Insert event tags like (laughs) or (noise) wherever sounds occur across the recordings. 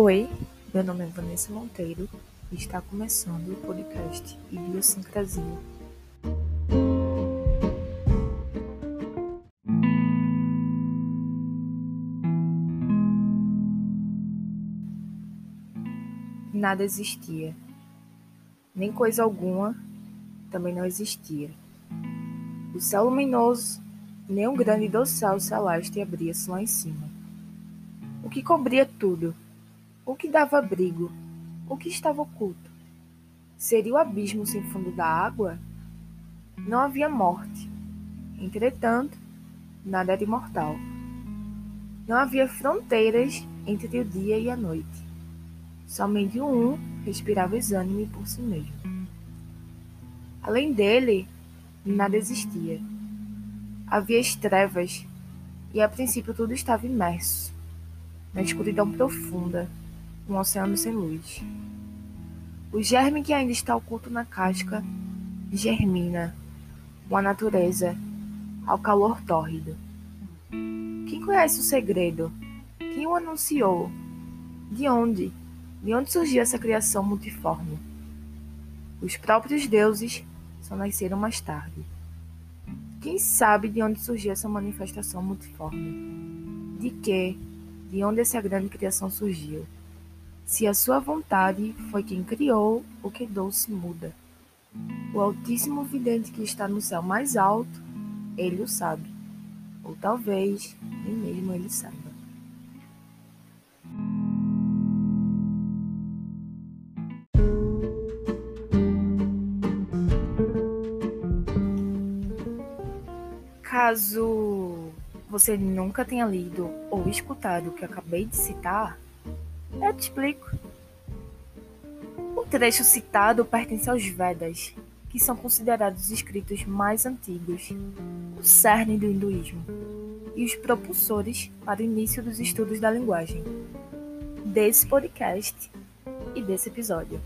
Oi, meu nome é Vanessa Monteiro e está começando o podcast Idiosincrasia. Nada existia, nem coisa alguma também não existia. O céu luminoso, nem um grande dossal celeste abria-se lá em cima. O que cobria tudo? O que dava abrigo? O que estava oculto? Seria o abismo sem fundo da água? Não havia morte. Entretanto, nada era imortal. Não havia fronteiras entre o dia e a noite. Somente um respirava exânime por si mesmo. Além dele, nada existia. Havia as trevas, e a princípio tudo estava imerso na escuridão profunda, um oceano sem luz. O germe que ainda está oculto na casca germina com a natureza ao calor tórrido. Quem conhece o segredo? Quem o anunciou? De onde? De onde surgiu essa criação multiforme? Os próprios deuses só nasceram mais tarde. Quem sabe de onde surgiu essa manifestação multiforme? De que, de onde essa grande criação surgiu? Se a sua vontade foi quem criou, o que doce muda. O Altíssimo Vidente que está no céu mais alto, ele o sabe. Ou talvez nem mesmo ele saiba. Caso você nunca tenha lido ou escutado o que acabei de citar, eu te explico. O trecho citado pertence aos Vedas, que são considerados os escritos mais antigos, o cerne do hinduísmo, e os propulsores para o início dos estudos da linguagem, desse podcast e desse episódio.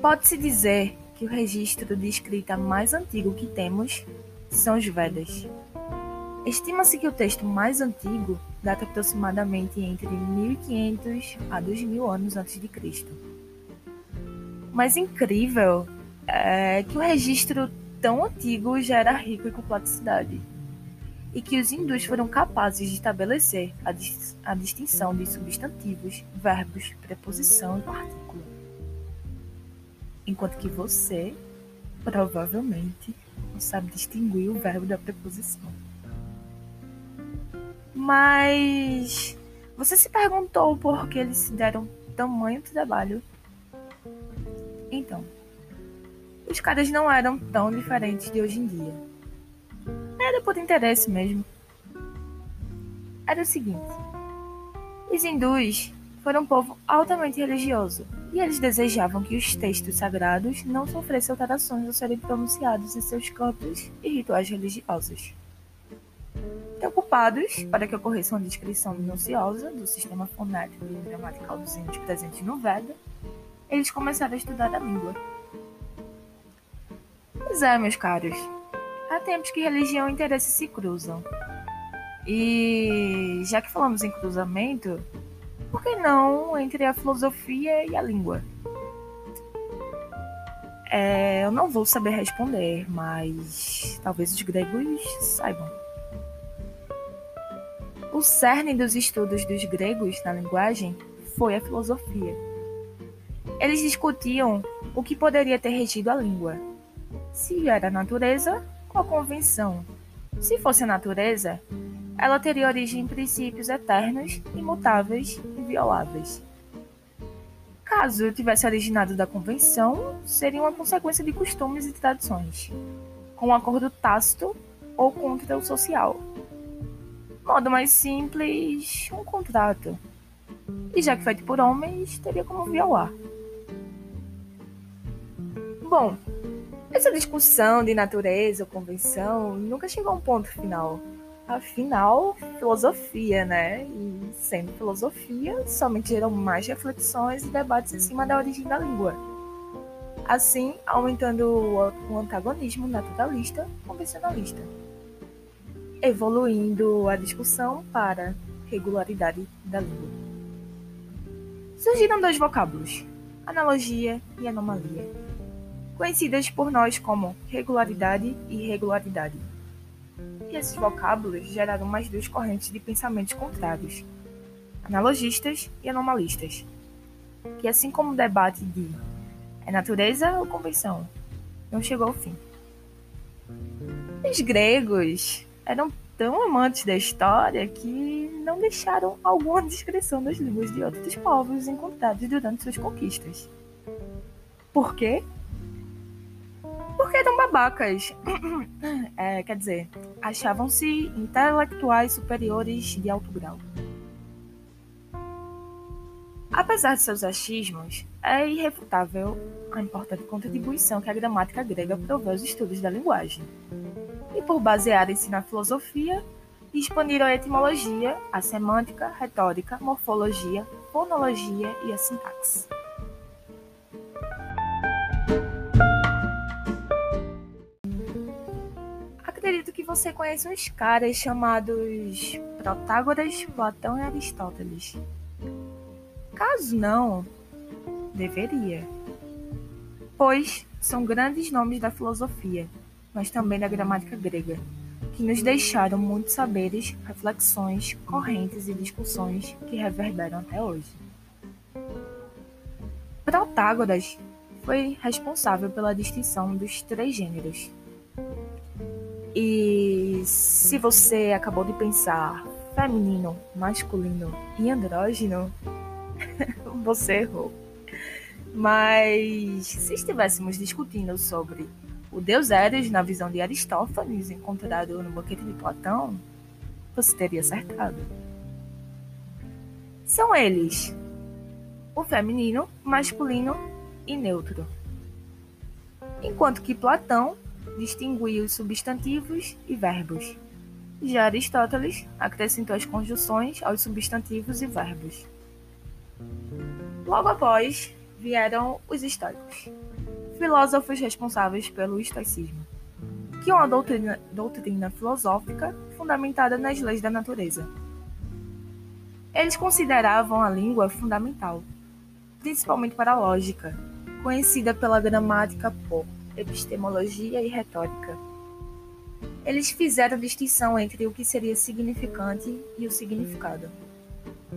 Pode-se dizer que o registro de escrita mais antigo que temos são os Vedas. Estima-se que o texto mais antigo data aproximadamente entre 1500 a 2000 anos antes de Cristo. Mas incrível é que o registro tão antigo já era rico em complexidade e que os hindus foram capazes de estabelecer a, dis a distinção de substantivos, verbos, preposição e partícula enquanto que você provavelmente não sabe distinguir o verbo da preposição. Mas você se perguntou por que eles se deram tamanho trabalho? Então, os caras não eram tão diferentes de hoje em dia. Era por interesse mesmo. Era o seguinte: os hindus foram um povo altamente religioso e eles desejavam que os textos sagrados não sofressem alterações ao serem pronunciados em seus cantos e rituais religiosos. Preocupados para que ocorresse uma descrição minuciosa do sistema fonético e gramatical dos índios presentes no Veda, eles começaram a estudar a língua. Pois é, meus caros, há tempos que religião e interesse se cruzam. E já que falamos em cruzamento, por que não entre a filosofia e a língua? É, eu não vou saber responder, mas talvez os gregos saibam. O cerne dos estudos dos gregos na linguagem foi a filosofia. Eles discutiam o que poderia ter regido a língua. Se era a natureza ou convenção. Se fosse a natureza, ela teria origem em princípios eternos, imutáveis e violáveis. Caso tivesse originado da convenção, seria uma consequência de costumes e tradições, com um acordo tácito ou contra o social. Modo mais simples, um contrato. E já que feito por homens, teria como violar. Bom, essa discussão de natureza ou convenção nunca chegou a um ponto final. Afinal, filosofia, né? E sendo filosofia, somente geram mais reflexões e debates em cima da origem da língua. Assim, aumentando o antagonismo naturalista convencionalista. Evoluindo a discussão para regularidade da língua. Surgiram dois vocábulos, analogia e anomalia, conhecidas por nós como regularidade e irregularidade. E esses vocábulos geraram mais duas correntes de pensamentos contrários, analogistas e anomalistas, que assim como o debate de é natureza ou convenção, não chegou ao fim. Os gregos eram tão amantes da história que não deixaram alguma descrição das línguas de outros povos encontrados durante suas conquistas. Por quê? Porque eram babacas. (clears throat) É, quer dizer, achavam-se intelectuais superiores de alto grau. Apesar de seus achismos, é irrefutável a importante contribuição que a gramática grega proveu aos estudos da linguagem. Por basearem-se na filosofia, expandiram a etimologia, a semântica, retórica, morfologia, fonologia e a sintaxe. Acredito que você conhece uns caras chamados Protágoras, Platão e Aristóteles. Caso não, deveria. Pois são grandes nomes da filosofia, mas também da gramática grega, que nos deixaram muitos saberes, reflexões, correntes e discussões que reverberam até hoje. Protágoras foi responsável pela distinção dos três gêneros. E se você acabou de pensar feminino, masculino e andrógeno, (laughs) você errou. Mas se estivéssemos discutindo sobre o deus Eros na visão de Aristófanes, encontrado no Boquete de Platão, você teria acertado. São eles o feminino, masculino e neutro. Enquanto que Platão distinguia os substantivos e verbos. Já Aristóteles acrescentou as conjunções aos substantivos e verbos. Logo após vieram os estoicos, filósofos responsáveis pelo estoicismo, que é uma doutrina, doutrina filosófica fundamentada nas leis da natureza. Eles consideravam a língua fundamental, principalmente para a lógica, conhecida pela gramática por epistemologia e retórica. Eles fizeram distinção entre o que seria significante e o significado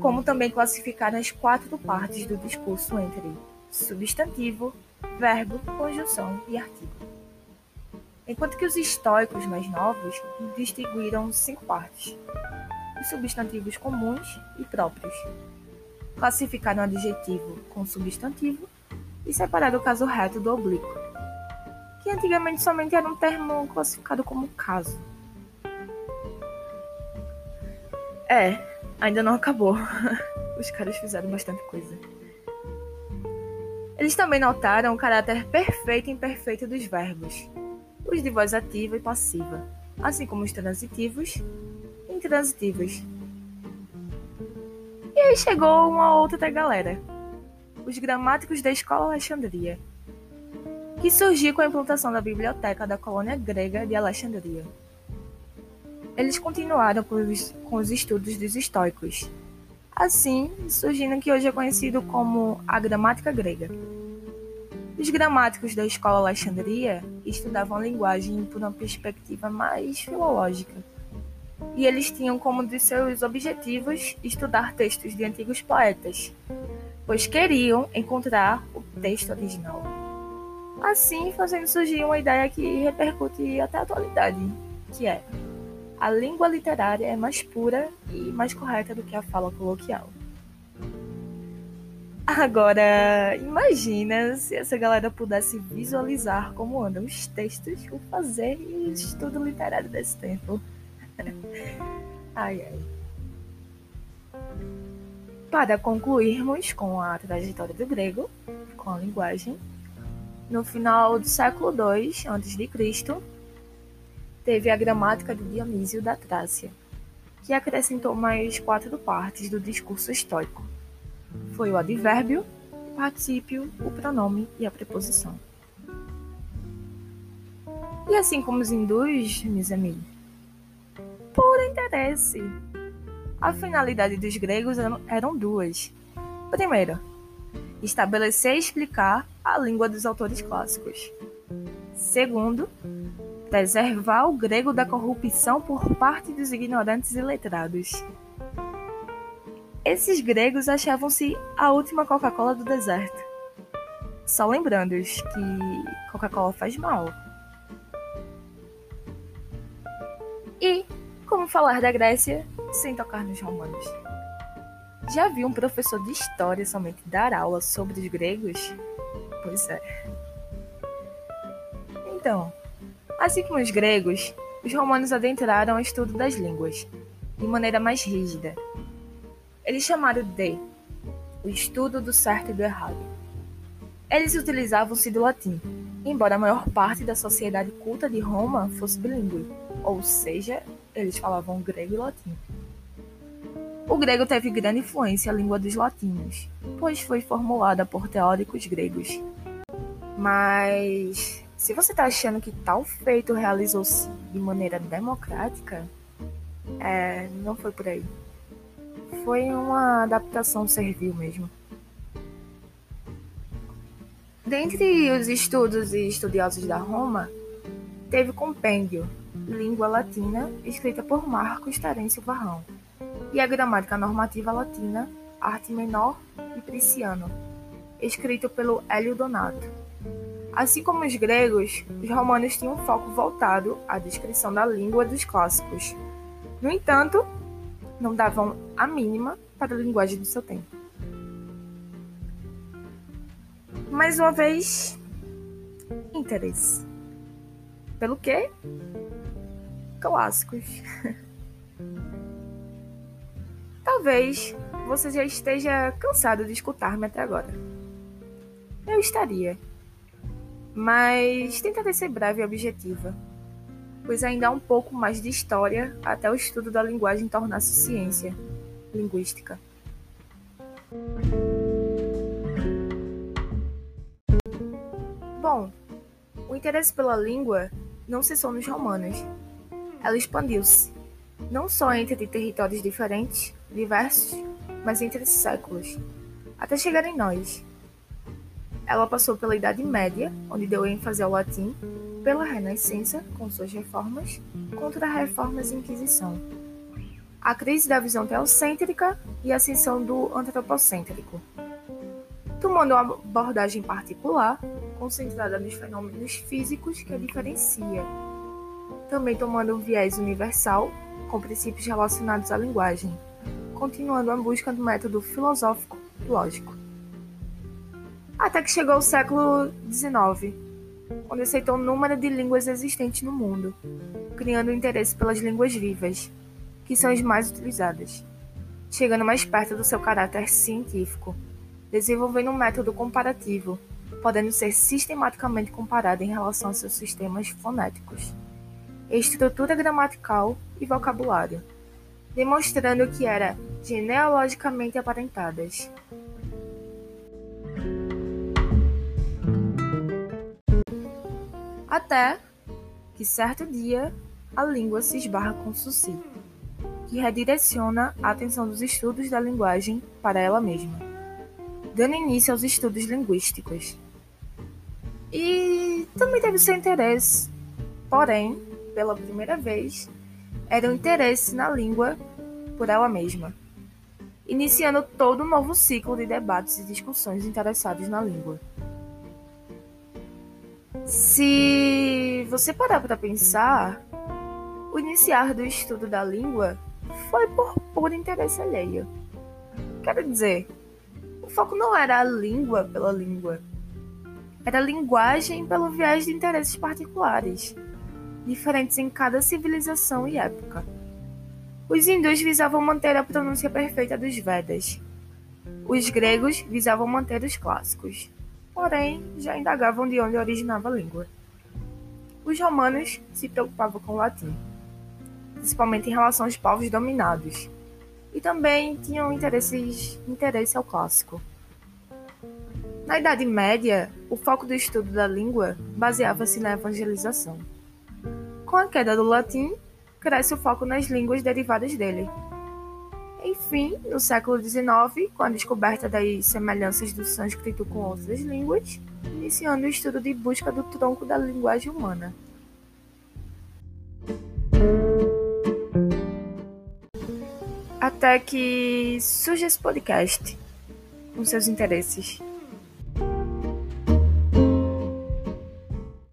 como também classificar as quatro partes do discurso entre substantivo, verbo, conjunção e artigo. Enquanto que os estoicos mais novos distinguiram cinco partes: os substantivos comuns e próprios. Classificaram adjetivo com substantivo e separaram o caso reto do oblíquo, que antigamente somente era um termo classificado como caso. É, ainda não acabou. (laughs) Os caras fizeram bastante coisa. Eles também notaram o caráter perfeito e imperfeito dos verbos, os de voz ativa e passiva, assim como os transitivos e intransitivos. E aí chegou uma outra galera, os gramáticos da Escola Alexandria, que surgiu com a implantação da biblioteca da colônia grega de Alexandria. Eles continuaram com os, com os estudos dos estoicos, assim surgindo o que hoje é conhecido como a gramática grega. Os gramáticos da escola Alexandria estudavam a linguagem por uma perspectiva mais filológica, e eles tinham como de seus objetivos estudar textos de antigos poetas, pois queriam encontrar o texto original. Assim, fazendo surgir uma ideia que repercute até a atualidade, que é a língua literária é mais pura e mais correta do que a fala coloquial. Agora, imagina se essa galera pudesse visualizar como andam os textos o fazer e estudo literário desse tempo. (laughs) ai, ai. Para concluirmos com a trajetória do grego, com a linguagem, no final do século II a.C., teve a gramática de Dionísio da Trácia, que acrescentou mais quatro partes do discurso estoico. Foi o advérbio, o particípio, o pronome e a preposição. E assim como os hindus, meus amigos, por interesse, A finalidade dos gregos eram duas. Primeiro, estabelecer e explicar a língua dos autores clássicos. Segundo, preservar o grego da corrupção por parte dos ignorantes e letrados. Esses gregos achavam-se a última Coca-Cola do deserto. Só lembrando-os que Coca-Cola faz mal. E como falar da Grécia sem tocar nos romanos? Já viu um professor de história somente dar aula sobre os gregos? Pois é. Então, assim como os gregos, os romanos adentraram ao estudo das línguas, de maneira mais rígida. Eles chamaram de o estudo do certo e do errado. Eles utilizavam-se do latim, embora a maior parte da sociedade culta de Roma fosse bilíngue, ou seja, eles falavam grego e latim. O grego teve grande influência na língua dos latinos, pois foi formulada por teóricos gregos. Mas se você está achando que tal feito realizou-se de maneira democrática, é, não foi por aí. Foi uma adaptação servil mesmo. Dentre os estudos e estudiosos da Roma, teve compêndio Língua Latina, escrita por Marcos Terêncio Varrão e a gramática normativa latina, arte menor e Prisciano, escrito pelo Hélio Donato. Assim como os gregos, os romanos tinham um foco voltado à descrição da língua dos clássicos. No entanto, não davam a mínima para a linguagem do seu tempo. Mais uma vez, interesse. Pelo quê? Clássicos. (laughs) Talvez você já esteja cansado de escutar-me até agora. Eu estaria. Mas tentarei ser breve e objetiva, pois ainda há um pouco mais de história até o estudo da linguagem tornar-se ciência linguística. Bom, o interesse pela língua não cessou nos romanos. Ela expandiu-se, não só entre territórios diferentes, diversos, mas entre séculos, até chegar em nós. Ela passou pela Idade Média, onde deu ênfase ao latim, pela Renascença, com suas reformas, contra reformas e Inquisição. A crise da visão teocêntrica e a ascensão do antropocêntrico. Tomando uma abordagem particular, concentrada nos fenômenos físicos que a diferencia. Também tomando um viés universal, com princípios relacionados à linguagem continuando a busca do método filosófico lógico. Até que chegou o século XIX, onde aceitou o número de línguas existentes no mundo, criando interesse pelas línguas vivas, que são as mais utilizadas, chegando mais perto do seu caráter científico, desenvolvendo um método comparativo, podendo ser sistematicamente comparado em relação a seus sistemas fonéticos, estrutura gramatical e vocabulário demonstrando que era genealogicamente aparentadas. Até que certo dia a língua se esbarra com Susi, que redireciona a atenção dos estudos da linguagem para ela mesma, dando início aos estudos linguísticos. E também teve seu interesse, porém, pela primeira vez, era o interesse na língua por ela mesma, iniciando todo um novo ciclo de debates e discussões interessados na língua. Se você parar para pensar, o iniciar do estudo da língua foi por puro interesse alheio. Quero dizer, o foco não era a língua pela língua, era a linguagem pelo viés de interesses particulares, diferentes em cada civilização e época. Os hindus visavam manter a pronúncia perfeita dos Vedas. Os gregos visavam manter os clássicos, porém já indagavam de onde originava a língua. Os romanos se preocupavam com o latim, principalmente em relação aos povos dominados, e também tinham interesses, interesse ao clássico. Na Idade Média, o foco do estudo da língua baseava-se na evangelização. Com a queda do latim, cresce o foco nas línguas derivadas dele. Enfim, no século XIX, com a descoberta das semelhanças do sânscrito com outras línguas, iniciando o estudo de busca do tronco da linguagem humana. Até que surge esse podcast com seus interesses.